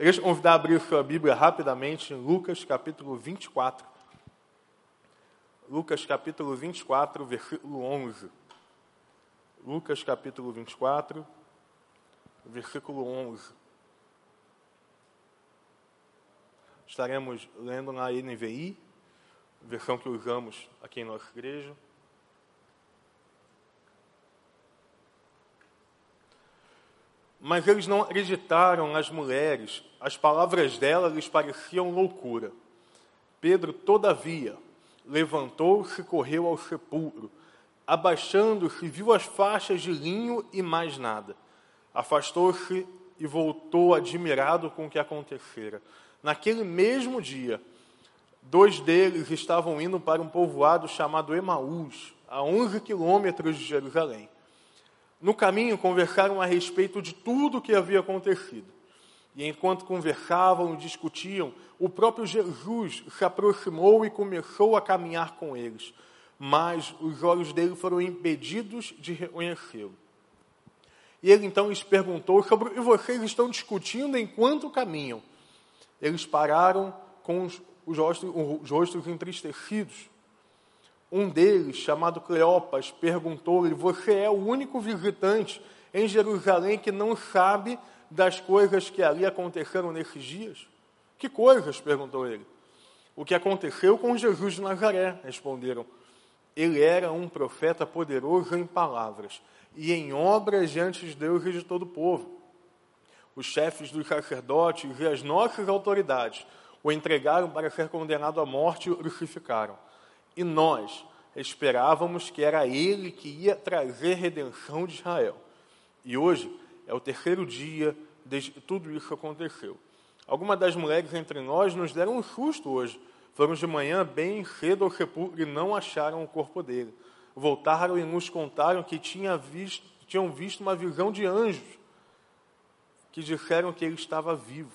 Eu queria convidar a abrir sua Bíblia rapidamente em Lucas capítulo 24. Lucas capítulo 24, versículo 11. Lucas capítulo 24, versículo 11. Estaremos lendo na NVI, versão que usamos aqui em nossa igreja. Mas eles não acreditaram nas mulheres, as palavras dela lhes pareciam loucura. Pedro, todavia, levantou-se e correu ao sepulcro. Abaixando-se, viu as faixas de linho e mais nada. Afastou-se e voltou admirado com o que acontecera. Naquele mesmo dia, dois deles estavam indo para um povoado chamado Emaús, a 11 quilômetros de Jerusalém. No caminho, conversaram a respeito de tudo o que havia acontecido. E enquanto conversavam e discutiam, o próprio Jesus se aproximou e começou a caminhar com eles. Mas os olhos dele foram impedidos de reconhecê-lo. E ele então lhes perguntou sobre o que vocês estão discutindo enquanto caminham. Eles pararam com os, os, rostos, os rostos entristecidos. Um deles, chamado Cleopas, perguntou-lhe: Você é o único visitante em Jerusalém que não sabe das coisas que ali aconteceram nesses dias? Que coisas? perguntou ele. O que aconteceu com Jesus de Nazaré, responderam. Ele era um profeta poderoso em palavras e em obras diante de Deus e de todo o povo. Os chefes dos sacerdotes e as nossas autoridades o entregaram para ser condenado à morte e o crucificaram. E nós esperávamos que era ele que ia trazer redenção de Israel. E hoje é o terceiro dia desde que tudo isso aconteceu. Algumas das mulheres entre nós nos deram um susto hoje. Foram de manhã bem cedo ao sepulcro e não acharam o corpo dele. Voltaram e nos contaram que tinha visto, tinham visto uma visão de anjos que disseram que ele estava vivo.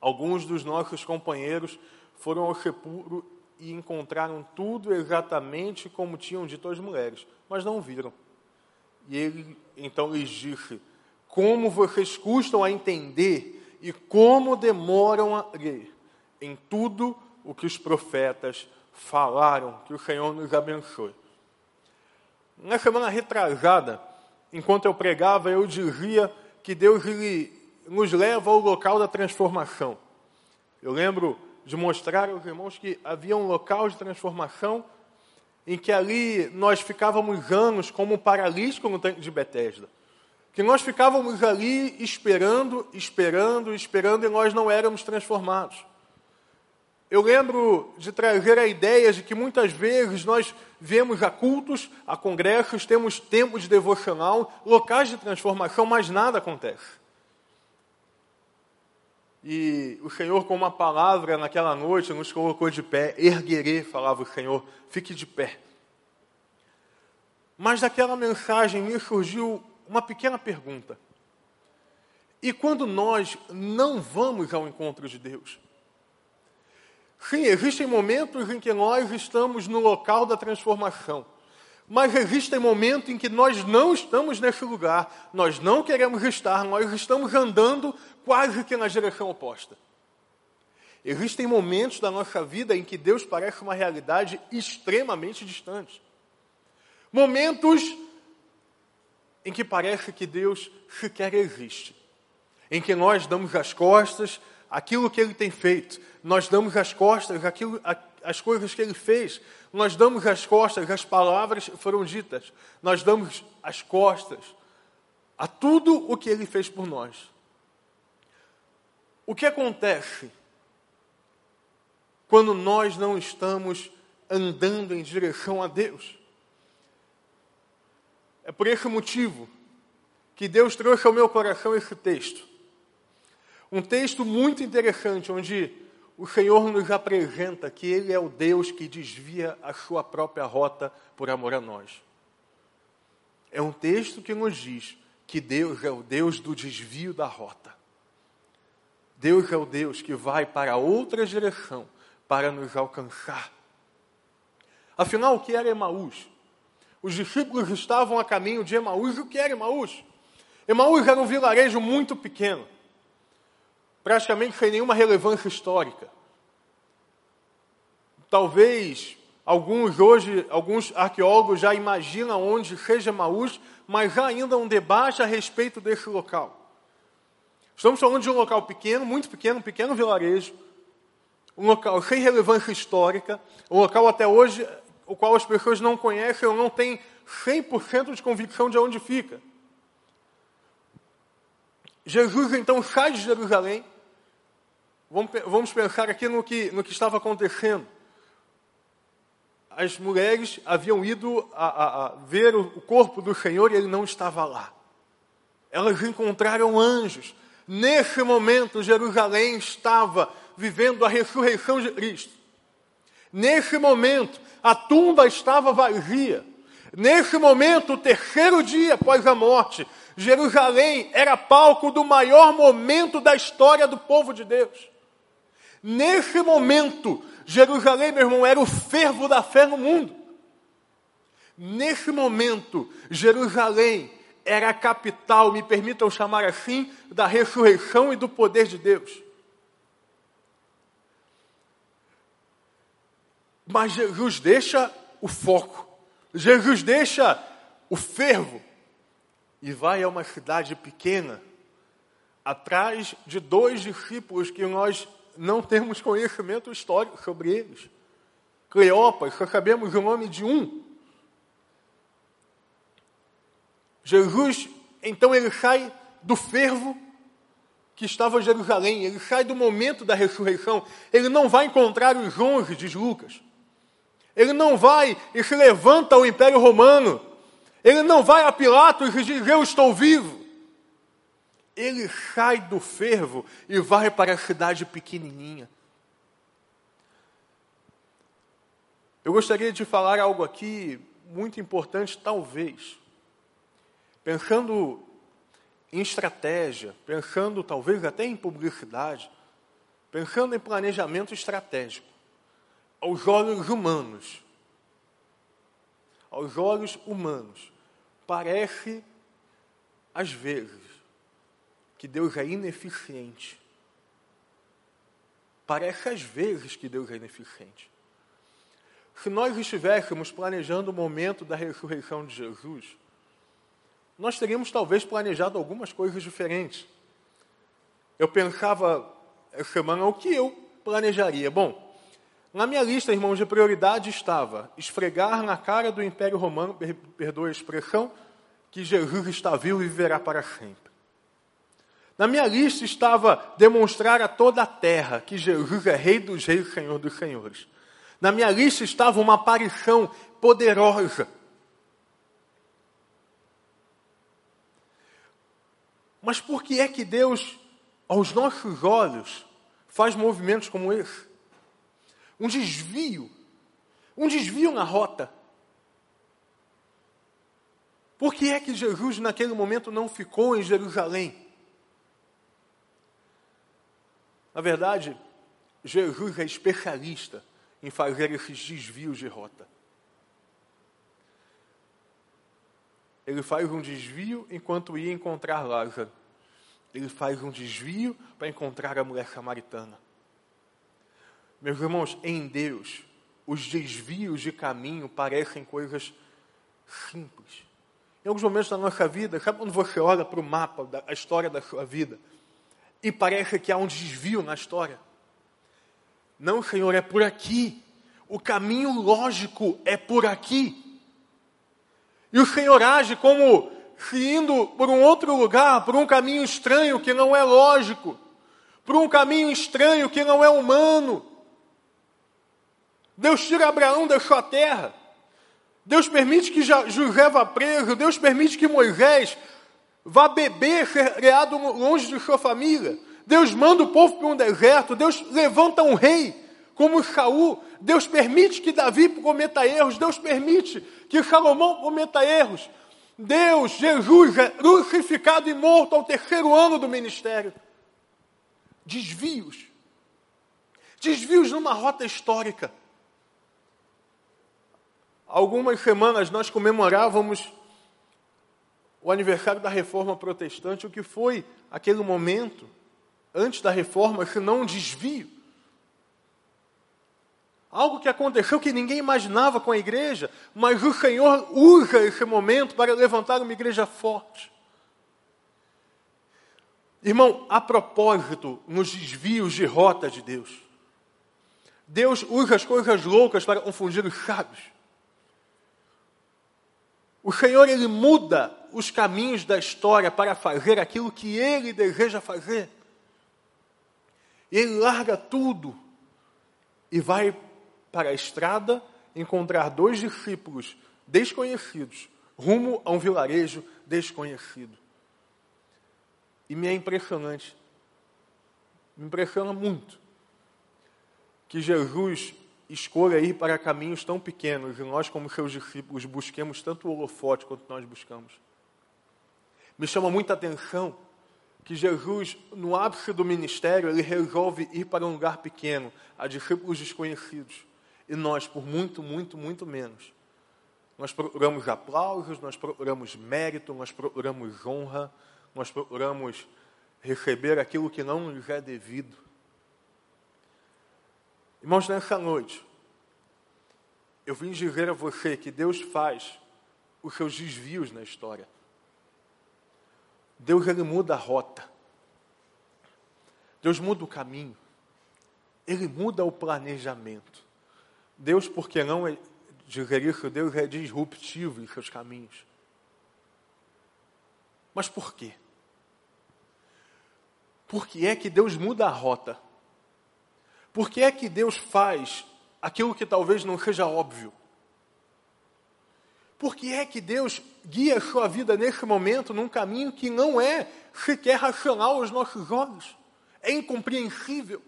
Alguns dos nossos companheiros foram ao sepulcro e encontraram tudo exatamente como tinham dito as mulheres, mas não viram. E ele então lhes disse: Como vocês custam a entender e como demoram a ler em tudo o que os profetas falaram, que o Senhor nos abençoe. Na semana retrasada, enquanto eu pregava, eu dizia que Deus ele, nos leva ao local da transformação. Eu lembro de mostrar aos irmãos que havia um local de transformação em que ali nós ficávamos anos como um paralítico no tanque de Betesda. Que nós ficávamos ali esperando, esperando, esperando e nós não éramos transformados. Eu lembro de trazer a ideia de que muitas vezes nós vemos a cultos, a congressos, temos tempo de devocional, locais de transformação, mas nada acontece. E o Senhor, com uma palavra naquela noite, nos colocou de pé. Erguerê, falava o Senhor, fique de pé. Mas daquela mensagem me surgiu uma pequena pergunta. E quando nós não vamos ao encontro de Deus? Sim, existem momentos em que nós estamos no local da transformação. Mas existem momentos em que nós não estamos nesse lugar, nós não queremos estar, nós estamos andando quase que na direção oposta. Existem momentos da nossa vida em que Deus parece uma realidade extremamente distante. Momentos em que parece que Deus sequer existe. Em que nós damos as costas àquilo que Ele tem feito, nós damos as costas àquilo, às coisas que Ele fez, nós damos as costas às palavras foram ditas, nós damos as costas a tudo o que Ele fez por nós. O que acontece quando nós não estamos andando em direção a Deus? É por esse motivo que Deus trouxe ao meu coração esse texto. Um texto muito interessante, onde o Senhor nos apresenta que Ele é o Deus que desvia a sua própria rota por amor a nós. É um texto que nos diz que Deus é o Deus do desvio da rota. Deus é o Deus que vai para outra direção para nos alcançar. Afinal, o que era Emaús? Os discípulos estavam a caminho de Emaús. O que era Emaús? Emaús era um vilarejo muito pequeno. Praticamente sem nenhuma relevância histórica. Talvez alguns hoje, alguns arqueólogos já imaginam onde seja Maús, mas há ainda um debate a respeito desse local. Estamos falando de um local pequeno, muito pequeno, um pequeno vilarejo, um local sem relevância histórica, um local até hoje o qual as pessoas não conhecem ou não têm 100% de convicção de onde fica. Jesus então sai de Jerusalém. Vamos pensar aqui no que, no que estava acontecendo. As mulheres haviam ido a, a, a ver o corpo do Senhor e ele não estava lá. Elas encontraram anjos. Nesse momento, Jerusalém estava vivendo a ressurreição de Cristo. Nesse momento, a tumba estava vazia. Nesse momento, o terceiro dia após a morte, Jerusalém era palco do maior momento da história do povo de Deus. Nesse momento, Jerusalém, meu irmão, era o fervo da fé no mundo. Nesse momento, Jerusalém era a capital, me permitam chamar assim, da ressurreição e do poder de Deus. Mas Jesus deixa o foco, Jesus deixa o fervo e vai a uma cidade pequena, atrás de dois discípulos que nós não temos conhecimento histórico sobre eles. Cleopas, só sabemos o nome de um. Jesus, então, ele sai do fervo que estava em Jerusalém, ele sai do momento da ressurreição, ele não vai encontrar os onze, diz Lucas. Ele não vai e se levanta ao Império Romano. Ele não vai a Pilatos e diz: Eu estou vivo. Ele sai do fervo e vai para a cidade pequenininha. Eu gostaria de falar algo aqui muito importante, talvez. Pensando em estratégia, pensando talvez até em publicidade, pensando em planejamento estratégico aos olhos humanos, aos olhos humanos, parece, às vezes, que Deus é ineficiente. Parece, às vezes, que Deus é ineficiente. Se nós estivéssemos planejando o momento da ressurreição de Jesus, nós teríamos talvez planejado algumas coisas diferentes. Eu pensava essa semana o que eu planejaria. Bom, na minha lista, irmãos, de prioridade estava esfregar na cara do Império Romano, perdoe a expressão, que Jesus está vivo e viverá para sempre. Na minha lista estava demonstrar a toda a terra que Jesus é Rei dos Reis Senhor dos Senhores. Na minha lista estava uma aparição poderosa. Mas por que é que Deus, aos nossos olhos, faz movimentos como esse? um desvio, um desvio na rota. Por que é que Jesus naquele momento não ficou em Jerusalém? Na verdade, Jesus é especialista em fazer esses desvios de rota. Ele faz um desvio enquanto ia encontrar Lázaro. Ele faz um desvio para encontrar a mulher samaritana. Meus irmãos, em Deus, os desvios de caminho parecem coisas simples. Em alguns momentos da nossa vida, sabe quando você olha para o mapa, da história da sua vida, e parece que há um desvio na história? Não, Senhor, é por aqui. O caminho lógico é por aqui. E o Senhor age como se indo por um outro lugar, por um caminho estranho que não é lógico, por um caminho estranho que não é humano. Deus tira Abraão da sua terra. Deus permite que José vá preso. Deus permite que Moisés vá beber, criado longe de sua família. Deus manda o povo para um deserto. Deus levanta um rei como Saul. Deus permite que Davi cometa erros. Deus permite que Salomão cometa erros. Deus, Jesus, é crucificado e morto ao terceiro ano do ministério. Desvios. Desvios numa rota histórica algumas semanas nós comemorávamos o aniversário da Reforma Protestante, o que foi aquele momento antes da reforma, senão um desvio. Algo que aconteceu que ninguém imaginava com a igreja, mas o Senhor usa esse momento para levantar uma igreja forte. Irmão, a propósito, nos desvios de rota de Deus, Deus usa as coisas loucas para confundir os sábios. O Senhor, Ele muda os caminhos da história para fazer aquilo que Ele deseja fazer. Ele larga tudo e vai para a estrada encontrar dois discípulos desconhecidos, rumo a um vilarejo desconhecido. E me é impressionante, me impressiona muito, que Jesus escolha ir para caminhos tão pequenos e nós, como seus discípulos, busquemos tanto o holofote quanto nós buscamos. Me chama muita atenção que Jesus, no ápice do ministério, ele resolve ir para um lugar pequeno, a discípulos desconhecidos. E nós, por muito, muito, muito menos, nós procuramos aplausos, nós procuramos mérito, nós procuramos honra, nós procuramos receber aquilo que não nos é devido. Irmãos, nessa noite, eu vim dizer a você que Deus faz os seus desvios na história. Deus ele muda a rota. Deus muda o caminho. Ele muda o planejamento. Deus, porque não é dizer isso, Deus é disruptivo em seus caminhos. Mas por quê? Por que é que Deus muda a rota? Por que é que Deus faz aquilo que talvez não seja óbvio? Por que é que Deus guia a sua vida nesse momento num caminho que não é sequer racional aos nossos olhos? É incompreensível.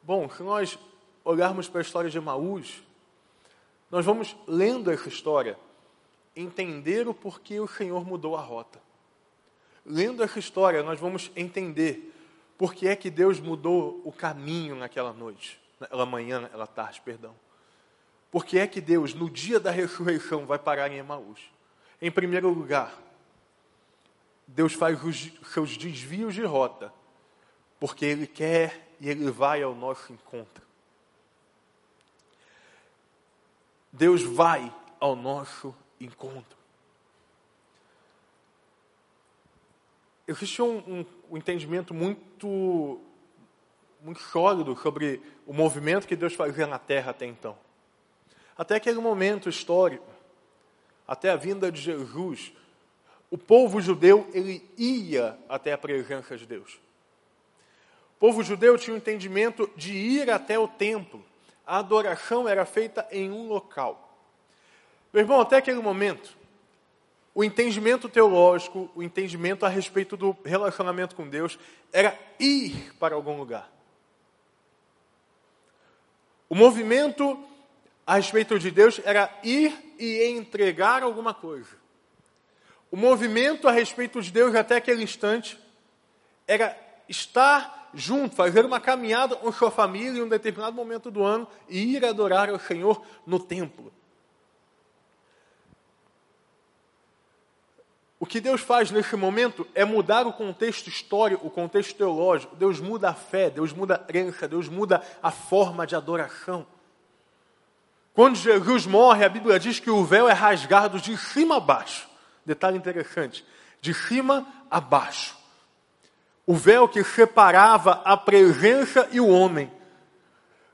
Bom, se nós olharmos para a história de Maús, nós vamos lendo essa história, entender o porquê o Senhor mudou a rota. Lendo essa história, nós vamos entender por que é que Deus mudou o caminho naquela noite, naquela manhã, naquela tarde, perdão. Por que é que Deus, no dia da ressurreição, vai parar em Emaús? Em primeiro lugar, Deus faz os seus desvios de rota, porque Ele quer e Ele vai ao nosso encontro. Deus vai ao nosso encontro. Existe um, um, um entendimento muito, muito sólido sobre o movimento que Deus fazia na terra até então. Até aquele momento histórico, até a vinda de Jesus, o povo judeu ele ia até a presença de Deus. O povo judeu tinha o entendimento de ir até o templo. A adoração era feita em um local. Meu irmão, até aquele momento, o entendimento teológico, o entendimento a respeito do relacionamento com Deus, era ir para algum lugar. O movimento a respeito de Deus era ir e entregar alguma coisa. O movimento a respeito de Deus até aquele instante era estar junto, fazer uma caminhada com sua família em um determinado momento do ano e ir adorar ao Senhor no templo. O que Deus faz nesse momento é mudar o contexto histórico, o contexto teológico. Deus muda a fé, Deus muda a crença, Deus muda a forma de adoração. Quando Jesus morre, a Bíblia diz que o véu é rasgado de cima a baixo. Detalhe interessante: de cima a baixo o véu que separava a presença e o homem.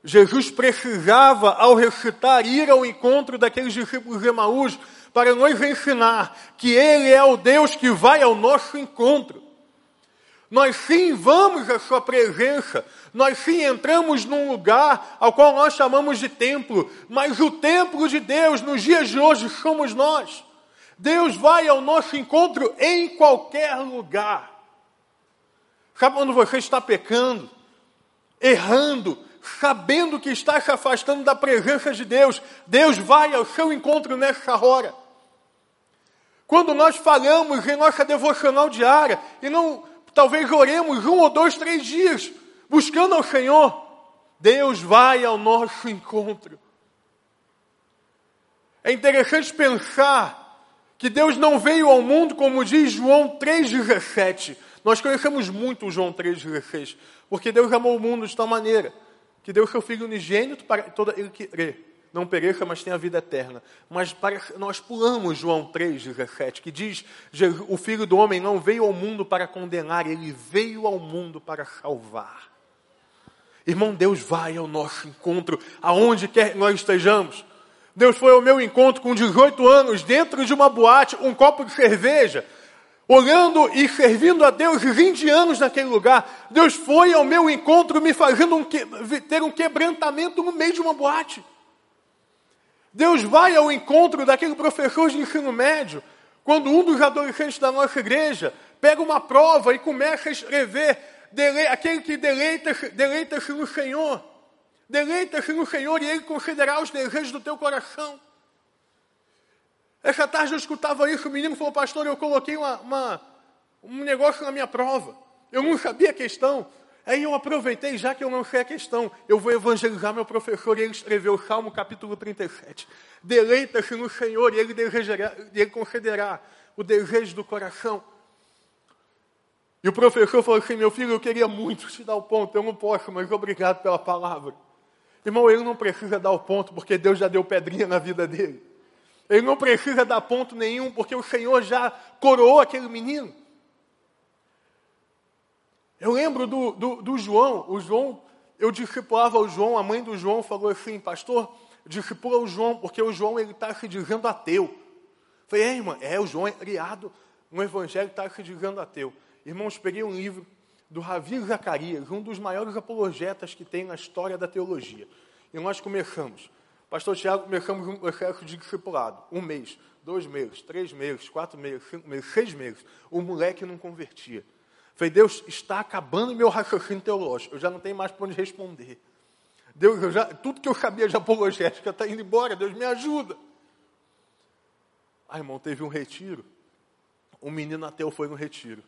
Jesus precisava, ao recitar, ir ao encontro daqueles discípulos de Emaús para nos ensinar que Ele é o Deus que vai ao nosso encontro. Nós sim vamos à Sua presença, nós sim entramos num lugar ao qual nós chamamos de templo, mas o templo de Deus nos dias de hoje somos nós. Deus vai ao nosso encontro em qualquer lugar. Sabe quando você está pecando, errando, sabendo que está se afastando da presença de Deus, Deus vai ao seu encontro nessa hora. Quando nós falhamos em nossa devocional diária e não, talvez oremos um ou dois, três dias buscando ao Senhor, Deus vai ao nosso encontro. É interessante pensar que Deus não veio ao mundo, como diz João 3,17. Nós conhecemos muito João 3,16, porque Deus amou o mundo de tal maneira que deu seu Filho unigênito para todo ele que crê, não pereça, mas tenha a vida eterna. Mas para, nós pulamos João 3,17, que diz: o Filho do Homem não veio ao mundo para condenar, ele veio ao mundo para salvar. Irmão, Deus vai ao nosso encontro, aonde quer que nós estejamos. Deus foi ao meu encontro com 18 anos, dentro de uma boate, um copo de cerveja, olhando e servindo a Deus 20 anos naquele lugar. Deus foi ao meu encontro me fazendo um que, ter um quebrantamento no meio de uma boate. Deus vai ao encontro daquele professor de ensino médio, quando um dos adolescentes da nossa igreja pega uma prova e começa a escrever aquele que deleita-se deleita no Senhor. Deleita-se no Senhor e Ele concederá os desejos do teu coração. Essa tarde eu escutava isso, o menino falou, pastor, eu coloquei uma, uma, um negócio na minha prova. Eu não sabia a questão. Aí eu aproveitei, já que eu não sei a questão, eu vou evangelizar meu professor, e ele escreveu Salmo capítulo 37. Deleita-se no Senhor, e ele, desejará, ele concederá o desejo do coração. E o professor falou assim: Meu filho, eu queria muito te dar o ponto, eu não posso, mas obrigado pela palavra. Irmão, ele não precisa dar o ponto, porque Deus já deu pedrinha na vida dele. Ele não precisa dar ponto nenhum, porque o Senhor já coroou aquele menino. Eu lembro do, do, do João, o João, eu discipulava o João, a mãe do João falou assim, pastor, discipula o João, porque o João ele está se dizendo ateu. falei, é irmã, é, o João é criado no evangelho está se dizendo ateu. Irmãos, peguei um livro do Ravi Zacarias, um dos maiores apologetas que tem na história da teologia. E nós começamos. Pastor Tiago, começamos um processo de discipulado. Um mês, dois meses, três meses, quatro meses, cinco meses, seis meses. O moleque não convertia. Falei, Deus, está acabando meu raciocínio teológico. Eu já não tenho mais para onde responder. Deus, já, tudo que eu sabia de apologética está indo embora. Deus, me ajuda. Ah, irmão, teve um retiro. Um menino ateu foi no retiro.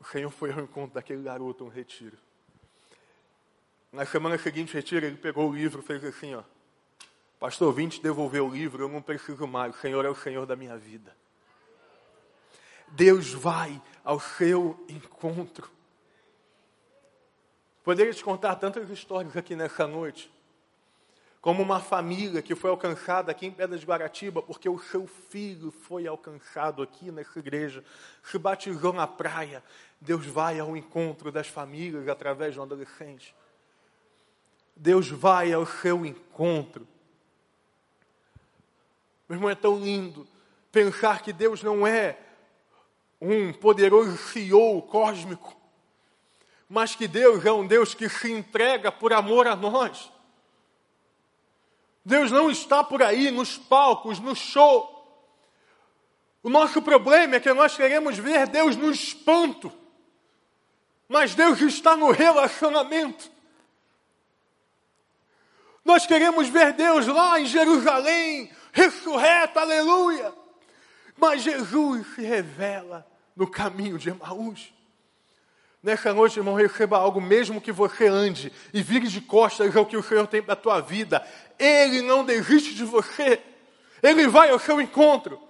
O Senhor foi ao encontro daquele garoto no retiro. Na semana seguinte, retiro, ele pegou o livro e fez assim, ó. Pastor, vim te devolver o livro, eu não preciso mais. O Senhor é o Senhor da minha vida. Deus vai ao seu encontro. Poderia te contar tantas histórias aqui nessa noite como uma família que foi alcançada aqui em Pedras de Guaratiba, porque o seu filho foi alcançado aqui nessa igreja, se batizou na praia. Deus vai ao encontro das famílias através de um adolescente. Deus vai ao seu encontro. Meu irmão, é tão lindo pensar que Deus não é um poderoso CEO cósmico, mas que Deus é um Deus que se entrega por amor a nós. Deus não está por aí nos palcos, no show. O nosso problema é que nós queremos ver Deus no espanto, mas Deus está no relacionamento. Nós queremos ver Deus lá em Jerusalém, ressurreto, aleluia. Mas Jesus se revela no caminho de Emaús. Nessa noite, irmão, receba algo, mesmo que você ande e vire de costas ao que o Senhor tem para a tua vida. Ele não desiste de você. Ele vai ao seu encontro.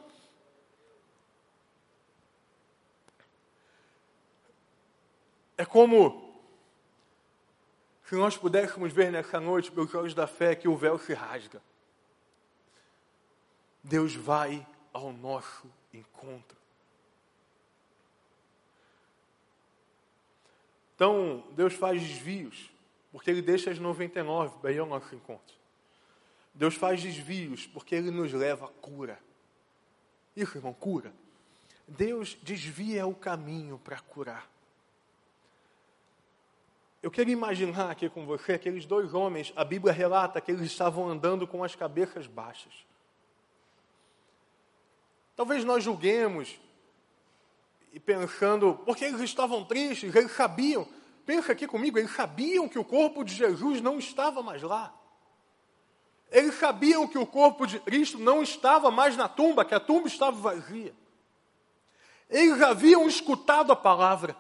É como se nós pudéssemos ver nessa noite, pelos olhos da fé, que o véu se rasga. Deus vai ao nosso encontro. Então, Deus faz desvios, porque Ele deixa as 99 para ir ao nosso encontro. Deus faz desvios, porque Ele nos leva à cura. Isso, irmão, cura. Deus desvia o caminho para curar. Eu quero imaginar aqui com você aqueles dois homens, a Bíblia relata que eles estavam andando com as cabeças baixas. Talvez nós julguemos e pensando, porque eles estavam tristes, eles sabiam, pensa aqui comigo, eles sabiam que o corpo de Jesus não estava mais lá. Eles sabiam que o corpo de Cristo não estava mais na tumba, que a tumba estava vazia. Eles haviam escutado a palavra,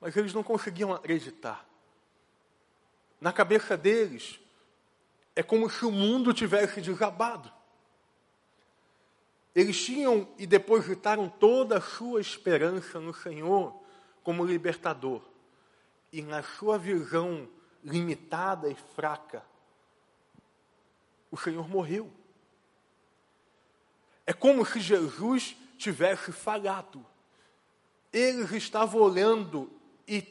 mas eles não conseguiam acreditar. Na cabeça deles, é como se o mundo tivesse desabado. Eles tinham e depositaram toda a sua esperança no Senhor como libertador. E na sua visão limitada e fraca, o Senhor morreu. É como se Jesus tivesse falhado. Eles estavam olhando e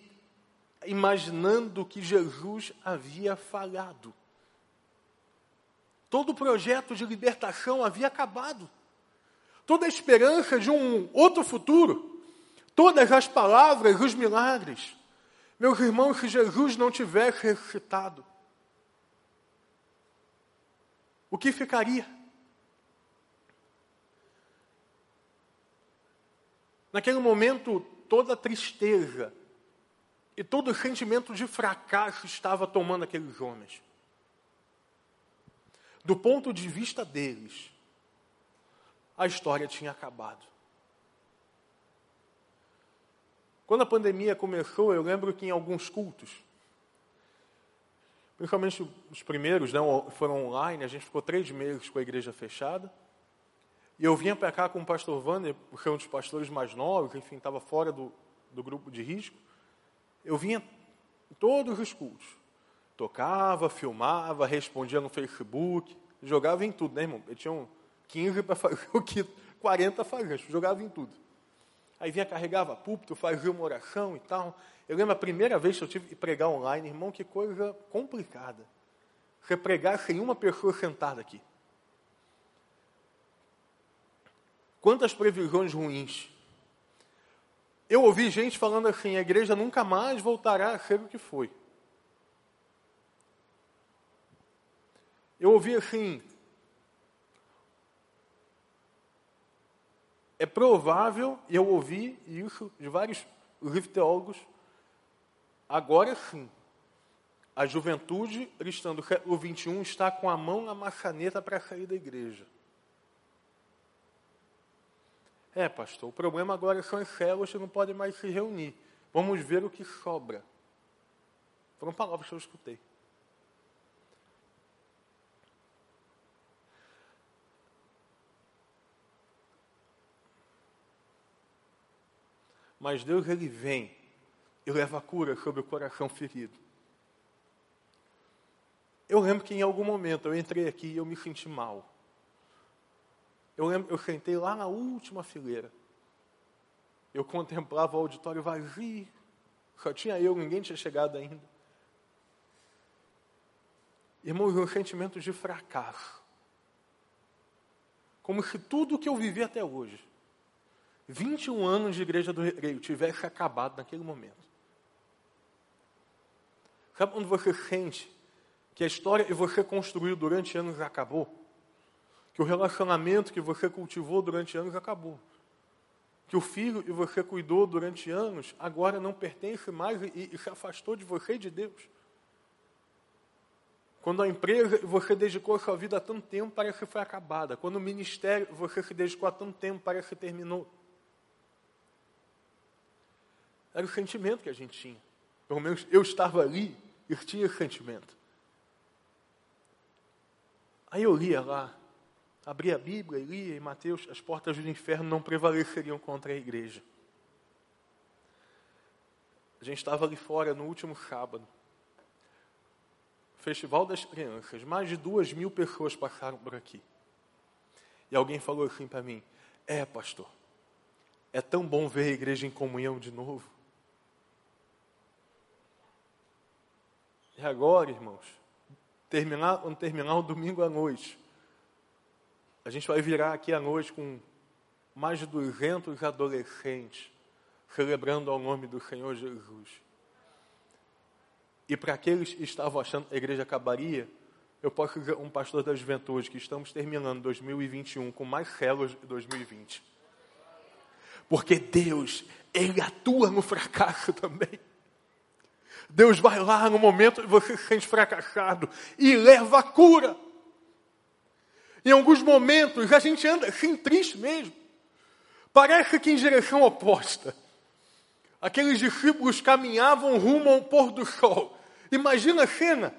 imaginando que Jesus havia falhado. Todo o projeto de libertação havia acabado. Toda a esperança de um outro futuro. Todas as palavras, os milagres. Meus irmãos, se Jesus não tivesse ressuscitado, o que ficaria? Naquele momento, toda a tristeza e todo o sentimento de fracasso estava tomando aqueles homens. Do ponto de vista deles, a história tinha acabado. Quando a pandemia começou, eu lembro que em alguns cultos, principalmente os primeiros, né, foram online, a gente ficou três meses com a igreja fechada. E eu vinha para cá com o pastor Wander, porque é um dos pastores mais novos, enfim, estava fora do, do grupo de risco. Eu vinha em todos os cultos. Tocava, filmava, respondia no Facebook, jogava em tudo, né, irmão? Eu tinha um 15 para fazer o que 40 fazia, jogava em tudo. Aí vinha, carregava púlpito, fazia uma oração e tal. Eu lembro a primeira vez que eu tive que pregar online, irmão, que coisa complicada. Você pregar sem uma pessoa sentada aqui. Quantas previsões ruins. Eu ouvi gente falando assim: a igreja nunca mais voltará a ser o que foi. Eu ouvi assim: é provável, e eu ouvi isso de vários teólogos, agora sim, a juventude cristã do século XXI está com a mão na maçaneta para sair da igreja. É, pastor, o problema agora são as células que não podem mais se reunir. Vamos ver o que sobra. Foram palavras que eu escutei. Mas Deus, Ele vem e leva a cura sobre o coração ferido. Eu lembro que em algum momento eu entrei aqui e eu me senti mal. Eu lembro, eu sentei lá na última fileira. Eu contemplava o auditório vazio. Só tinha eu, ninguém tinha chegado ainda. Irmãos, um sentimento de fracasso. Como se tudo o que eu vivi até hoje, 21 anos de igreja do recreio, tivesse acabado naquele momento. Sabe quando você sente que a história que você construiu durante anos acabou? que o relacionamento que você cultivou durante anos acabou. Que o filho que você cuidou durante anos agora não pertence mais e, e se afastou de você e de Deus. Quando a empresa você dedicou a sua vida há tanto tempo, parece que foi acabada. Quando o ministério você se dedicou há tanto tempo, parece que terminou. Era o sentimento que a gente tinha. Pelo menos eu estava ali e tinha esse sentimento. Aí eu lia lá, abria a Bíblia e lia em Mateus, as portas do inferno não prevaleceriam contra a igreja. A gente estava ali fora no último sábado. Festival das Crianças. Mais de duas mil pessoas passaram por aqui. E alguém falou assim para mim: É, pastor, é tão bom ver a igreja em comunhão de novo. Agora, irmãos, terminar, quando terminar o domingo à noite, a gente vai virar aqui à noite com mais de 200 adolescentes celebrando ao nome do Senhor Jesus. E para aqueles que estavam achando que a igreja acabaria, eu posso dizer um pastor da juventude que estamos terminando 2021 com mais células de 2020. Porque Deus, Ele atua no fracasso também. Deus vai lá no momento que você se sente fracassado e leva a cura. Em alguns momentos a gente anda assim triste mesmo. Parece que em direção oposta. Aqueles discípulos caminhavam rumo ao pôr do sol. Imagina a cena.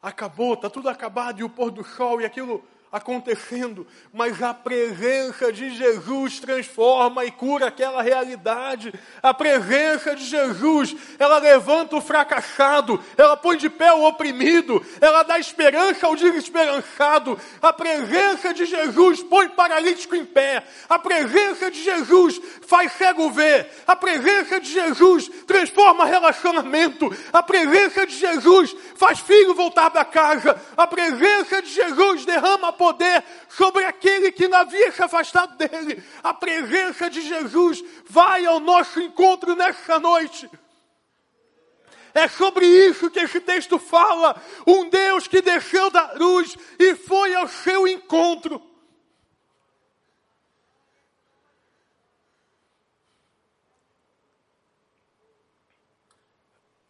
acabou, está tudo acabado, e o pôr do sol, e aquilo acontecendo, mas a presença de Jesus transforma e cura aquela realidade. A presença de Jesus, ela levanta o fracassado, ela põe de pé o oprimido, ela dá esperança ao desesperançado. A presença de Jesus põe paralítico em pé. A presença de Jesus faz cego ver. A presença de Jesus transforma relacionamento. A presença de Jesus faz filho voltar para casa. A presença de Jesus derrama poder sobre aquele que não havia se afastado dele. A presença de Jesus vai ao nosso encontro nessa noite. É sobre isso que esse texto fala. Um Deus que desceu da luz e foi ao seu encontro.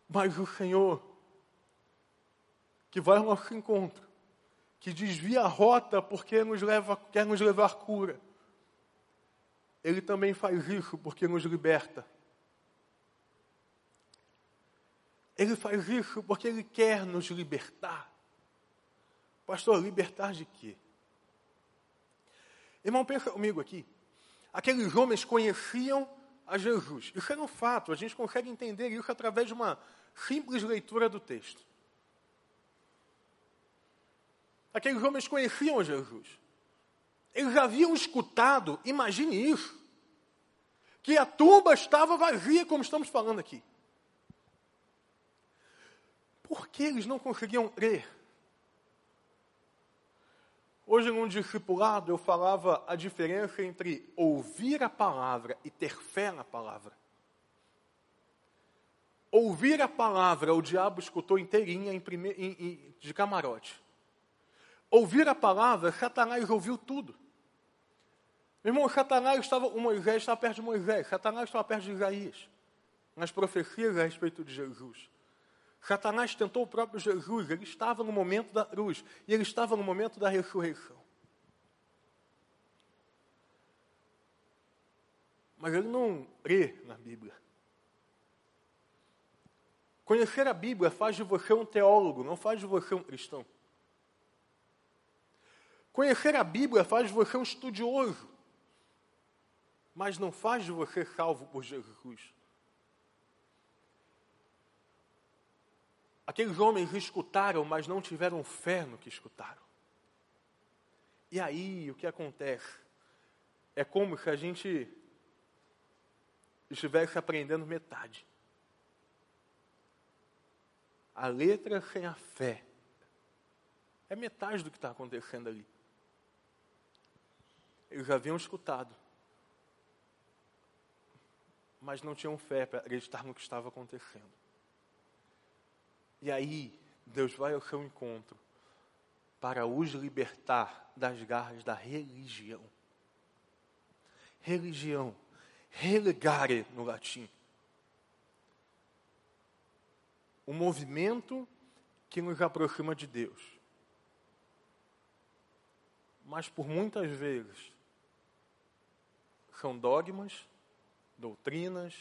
Mas o Senhor, que vai ao nosso encontro, que desvia a rota porque nos leva, quer nos levar cura. Ele também faz isso porque nos liberta. Ele faz isso porque ele quer nos libertar. Pastor, libertar de quê? Irmão, pensa comigo aqui. Aqueles homens conheciam a Jesus. Isso era um fato, a gente consegue entender isso através de uma simples leitura do texto. Aqueles homens conheciam Jesus. Eles haviam escutado, imagine isso, que a tumba estava vazia, como estamos falando aqui. Por que eles não conseguiam crer? Hoje, num discipulado, eu falava a diferença entre ouvir a palavra e ter fé na palavra. Ouvir a palavra, o diabo escutou inteirinha em prime... em, em, de camarote ouvir a palavra, Satanás ouviu tudo. Irmão, Satanás estava, o Moisés estava perto de Moisés, Satanás estava perto de Isaías, nas profecias a respeito de Jesus. Satanás tentou o próprio Jesus, ele estava no momento da cruz, e ele estava no momento da ressurreição. Mas ele não crê na Bíblia. Conhecer a Bíblia faz de você um teólogo, não faz de você um cristão. Conhecer a Bíblia faz de você um estudioso, mas não faz de você salvo por Jesus. Aqueles homens escutaram, mas não tiveram fé no que escutaram. E aí o que acontece? É como se a gente estivesse aprendendo metade. A letra sem a fé é metade do que está acontecendo ali. Eles já haviam escutado, mas não tinham fé para acreditar no que estava acontecendo. E aí, Deus vai ao seu encontro para os libertar das garras da religião. Religião, relegare no latim. O movimento que nos aproxima de Deus. Mas por muitas vezes são dogmas, doutrinas,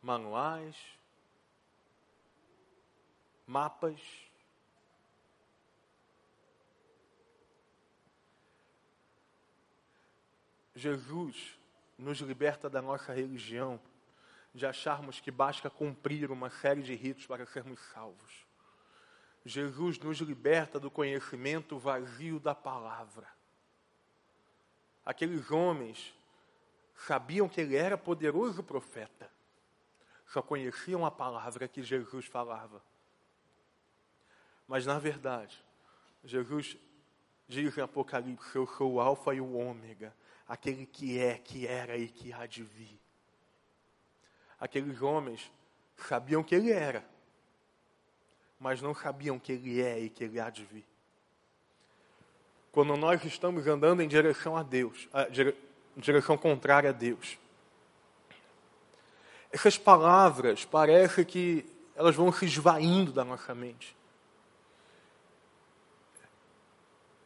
manuais, mapas. Jesus nos liberta da nossa religião, de acharmos que basta cumprir uma série de ritos para sermos salvos. Jesus nos liberta do conhecimento vazio da palavra. Aqueles homens sabiam que ele era poderoso profeta, só conheciam a palavra que Jesus falava. Mas, na verdade, Jesus diz em Apocalipse: Eu sou o Alfa e o Ômega, aquele que é, que era e que há de vir. Aqueles homens sabiam que ele era, mas não sabiam que ele é e que ele há de vir quando nós estamos andando em direção a Deus, a dire, em direção contrária a Deus. Essas palavras parece que elas vão se esvaindo da nossa mente.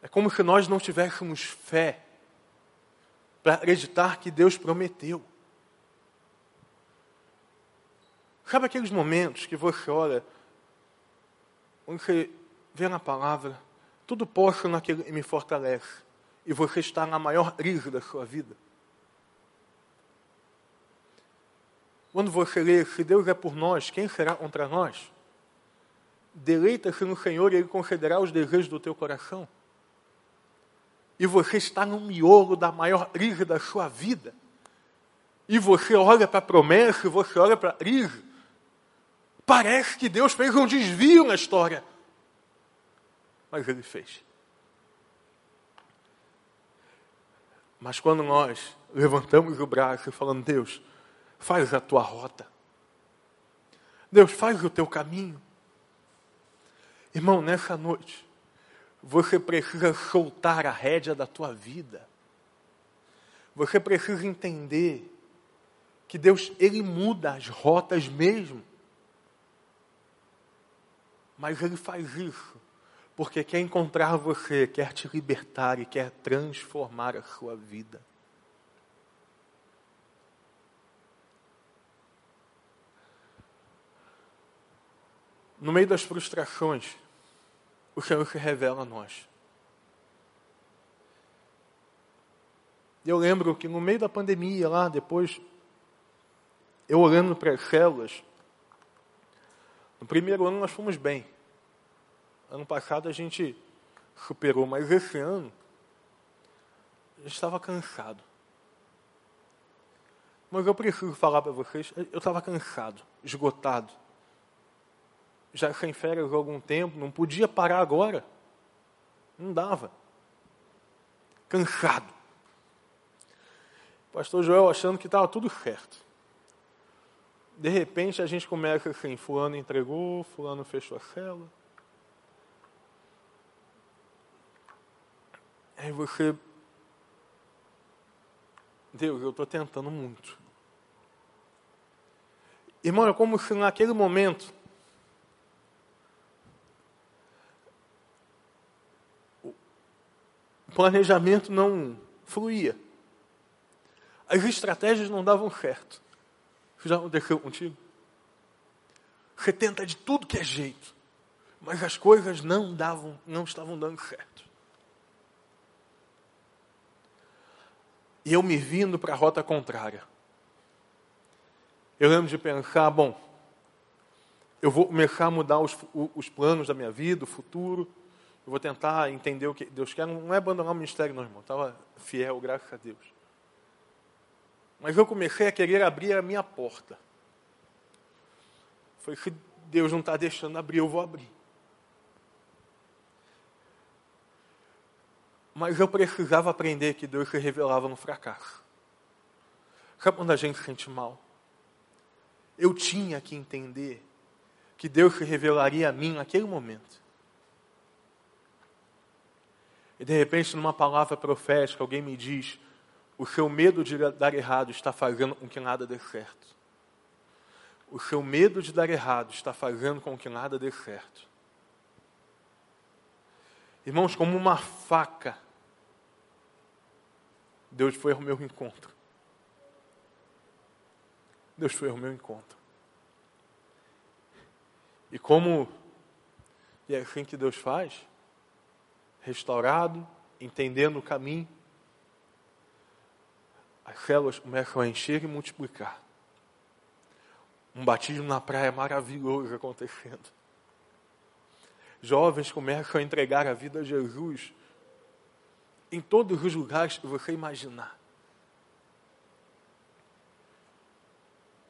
É como se nós não tivéssemos fé para acreditar que Deus prometeu. Sabe aqueles momentos que você olha quando você vê na palavra, tudo posso naquele que me fortalece, e você está na maior crise da sua vida. Quando você lê, se Deus é por nós, quem será contra nós? Deleita-se no Senhor e Ele concederá os desejos do teu coração. E você está no miolo da maior crise da sua vida. E você olha para a promessa, e você olha para a crise. Parece que Deus fez um desvio na história. Mas Ele fez. Mas quando nós levantamos o braço e falamos, Deus, faz a tua rota. Deus, faz o teu caminho. Irmão, nessa noite, você precisa soltar a rédea da tua vida. Você precisa entender que Deus, Ele muda as rotas mesmo. Mas Ele faz isso porque quer encontrar você, quer te libertar e quer transformar a sua vida. No meio das frustrações, o Senhor se revela a nós. Eu lembro que no meio da pandemia, lá depois, eu olhando para as células, no primeiro ano nós fomos bem. Ano passado a gente superou, mas esse ano a gente estava cansado. Mas eu preciso falar para vocês, eu estava cansado, esgotado já sem férias há algum tempo, não podia parar agora. Não dava. Cansado. Pastor Joel achando que estava tudo certo. De repente a gente começa assim, fulano entregou, fulano fechou a cela. Aí você. Deus, eu estou tentando muito. Irmão, é como se naquele momento o planejamento não fluía. As estratégias não davam certo. Isso já aconteceu contigo? Você tenta de tudo que é jeito, mas as coisas não davam, não estavam dando certo. E eu me vindo para a rota contrária. Eu lembro de pensar, bom, eu vou começar a mudar os, os planos da minha vida, o futuro. Eu vou tentar entender o que Deus quer. Não é abandonar o ministério, não, irmão. Estava fiel, graças a Deus. Mas eu comecei a querer abrir a minha porta. Foi que Deus não está deixando abrir, eu vou abrir. Mas eu precisava aprender que Deus se revelava no fracasso. Sabe quando a gente se sente mal? Eu tinha que entender que Deus se revelaria a mim naquele momento. E de repente, numa palavra profética, alguém me diz: o seu medo de dar errado está fazendo com que nada dê certo. O seu medo de dar errado está fazendo com que nada dê certo. Irmãos, como uma faca, Deus foi ao meu encontro. Deus foi ao meu encontro. E como, e é assim que Deus faz, restaurado, entendendo o caminho, as células começam a encher e multiplicar. Um batismo na praia maravilhoso acontecendo. Jovens começam a entregar a vida a Jesus em todos os lugares que você imaginar.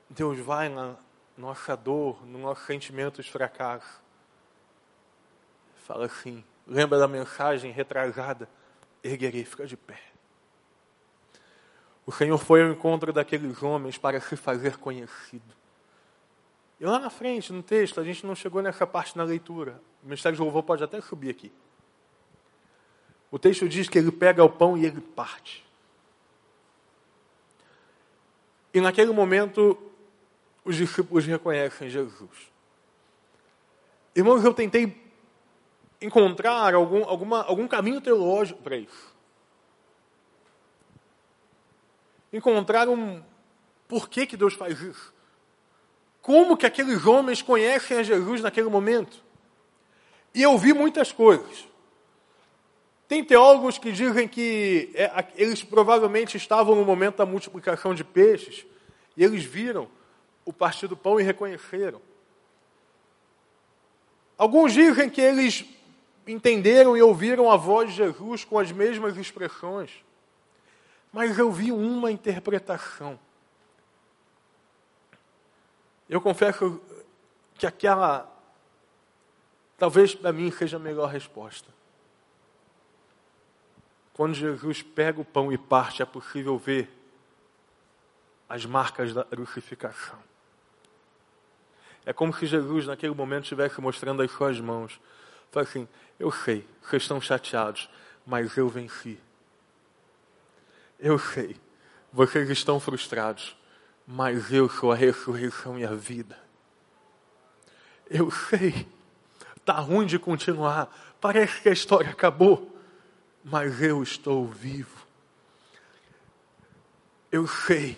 Deus vai na nossa dor, no nosso sentimento de fracasso. Fala assim: Lembra da mensagem retrasada? Erguerei, fica de pé. O Senhor foi ao encontro daqueles homens para se fazer conhecido. E lá na frente, no texto, a gente não chegou nessa parte na leitura. O Ministério de Louvor pode até subir aqui. O texto diz que ele pega o pão e ele parte. E naquele momento, os discípulos reconhecem Jesus. Irmãos, eu tentei encontrar algum, alguma, algum caminho teológico para isso. Encontrar um porquê que Deus faz isso. Como que aqueles homens conhecem a Jesus naquele momento? E eu vi muitas coisas. Tem teólogos que dizem que é, eles provavelmente estavam no momento da multiplicação de peixes e eles viram o partir do pão e reconheceram. Alguns dizem que eles entenderam e ouviram a voz de Jesus com as mesmas expressões. Mas eu vi uma interpretação. Eu confesso que aquela, talvez para mim seja a melhor resposta. Quando Jesus pega o pão e parte, é possível ver as marcas da crucificação. É como se Jesus, naquele momento, estivesse mostrando as suas mãos. Fala assim: Eu sei, vocês estão chateados, mas eu venci. Eu sei, vocês estão frustrados, mas eu sou a ressurreição e a vida. Eu sei, está ruim de continuar, parece que a história acabou, mas eu estou vivo. Eu sei,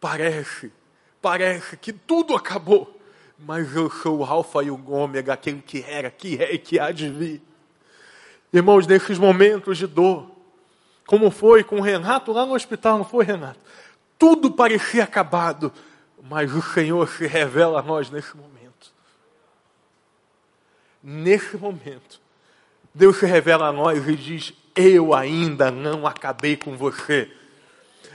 parece, parece que tudo acabou, mas eu sou o Alfa e o Ômega, aquele que era, que é e que há de vir. Irmãos, nesses momentos de dor, como foi com o Renato lá no hospital, não foi, Renato? Tudo parecia acabado, mas o Senhor se revela a nós nesse momento. Nesse momento, Deus se revela a nós e diz: Eu ainda não acabei com você.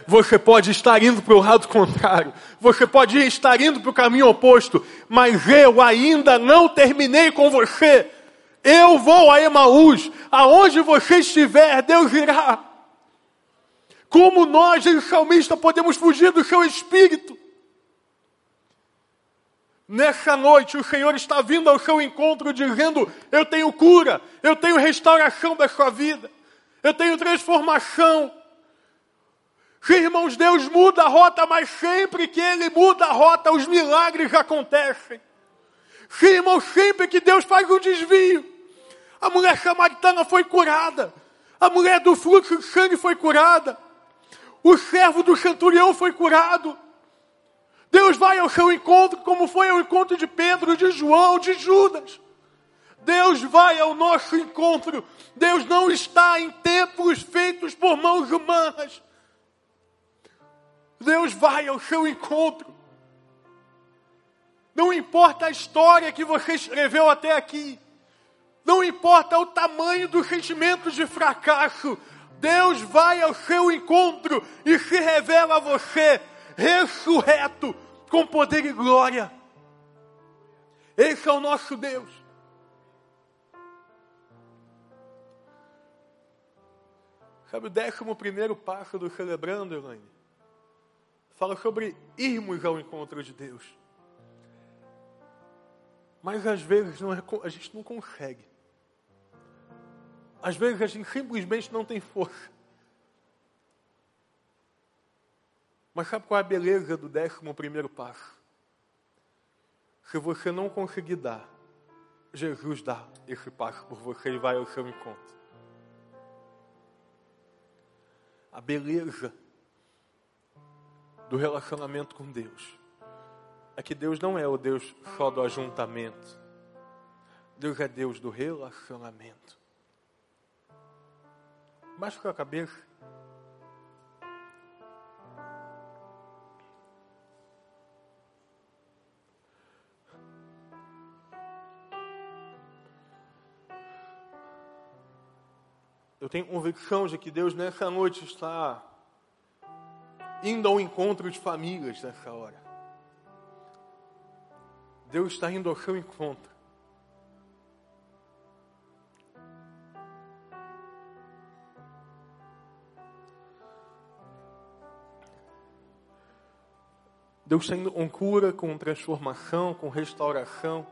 Você pode estar indo para o lado contrário, você pode estar indo para o caminho oposto, mas eu ainda não terminei com você. Eu vou a Emaús, aonde você estiver, Deus irá. Como nós, em salmista, podemos fugir do seu espírito? Nessa noite, o Senhor está vindo ao seu encontro dizendo: Eu tenho cura, eu tenho restauração da sua vida, eu tenho transformação. Sim, irmãos, Deus muda a rota, mas sempre que Ele muda a rota, os milagres acontecem. Sim, irmãos, sempre que Deus faz um desvio, a mulher samaritana foi curada, a mulher do fluxo de sangue foi curada, o servo do centurião foi curado. Deus vai ao seu encontro, como foi ao encontro de Pedro, de João, de Judas. Deus vai ao nosso encontro. Deus não está em templos feitos por mãos humanas. Deus vai ao seu encontro. Não importa a história que você escreveu até aqui. Não importa o tamanho dos sentimentos de fracasso. Deus vai ao seu encontro e se revela a você ressurreto com poder e glória. Esse é o nosso Deus. Sabe o décimo primeiro passo do Celebrando, Elaine? Fala sobre irmos ao encontro de Deus. Mas às vezes não é, a gente não consegue. Às vezes a gente simplesmente não tem força. Mas sabe qual é a beleza do décimo primeiro passo? Se você não conseguir dar, Jesus dá esse passo por você e vai ao seu encontro. A beleza do relacionamento com Deus é que Deus não é o Deus só do ajuntamento. Deus é Deus do relacionamento. Baixa a cabeça. Eu tenho convicção de que Deus nessa noite está indo ao encontro de famílias nessa hora. Deus está indo ao seu encontro. Deus está indo com cura, com transformação, com restauração.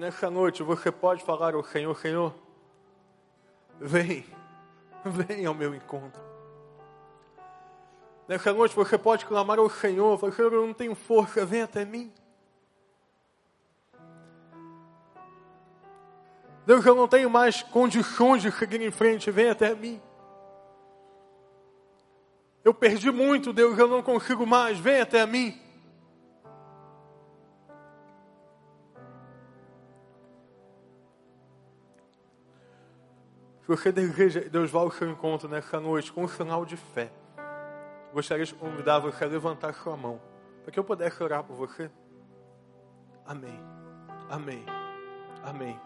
Nessa noite você pode falar ao Senhor, Senhor, vem, vem ao meu encontro. Nessa noite você pode clamar ao Senhor, Senhor, eu não tenho força, vem até mim. Deus, eu não tenho mais condições de seguir em frente, vem até mim. Eu perdi muito, Deus, eu não consigo mais, vem até mim. Você Deus vá ao seu encontro nessa noite com um sinal de fé. Gostaria de convidar você a levantar sua mão, para que eu pudesse orar por você. Amém. Amém. Amém.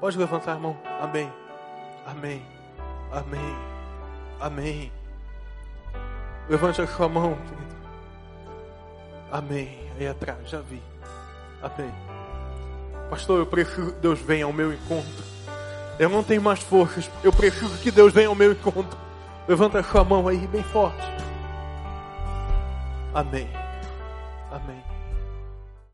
Pode levantar a mão. Amém. Amém. Amém. Amém. Levante a sua mão, querido. Amém. Aí atrás, já vi. Amém. Pastor, eu preciso que Deus venha ao meu encontro. Eu não tenho mais forças. Eu preciso que Deus venha ao meu encontro. Levanta a sua mão aí bem forte. Amém. Amém.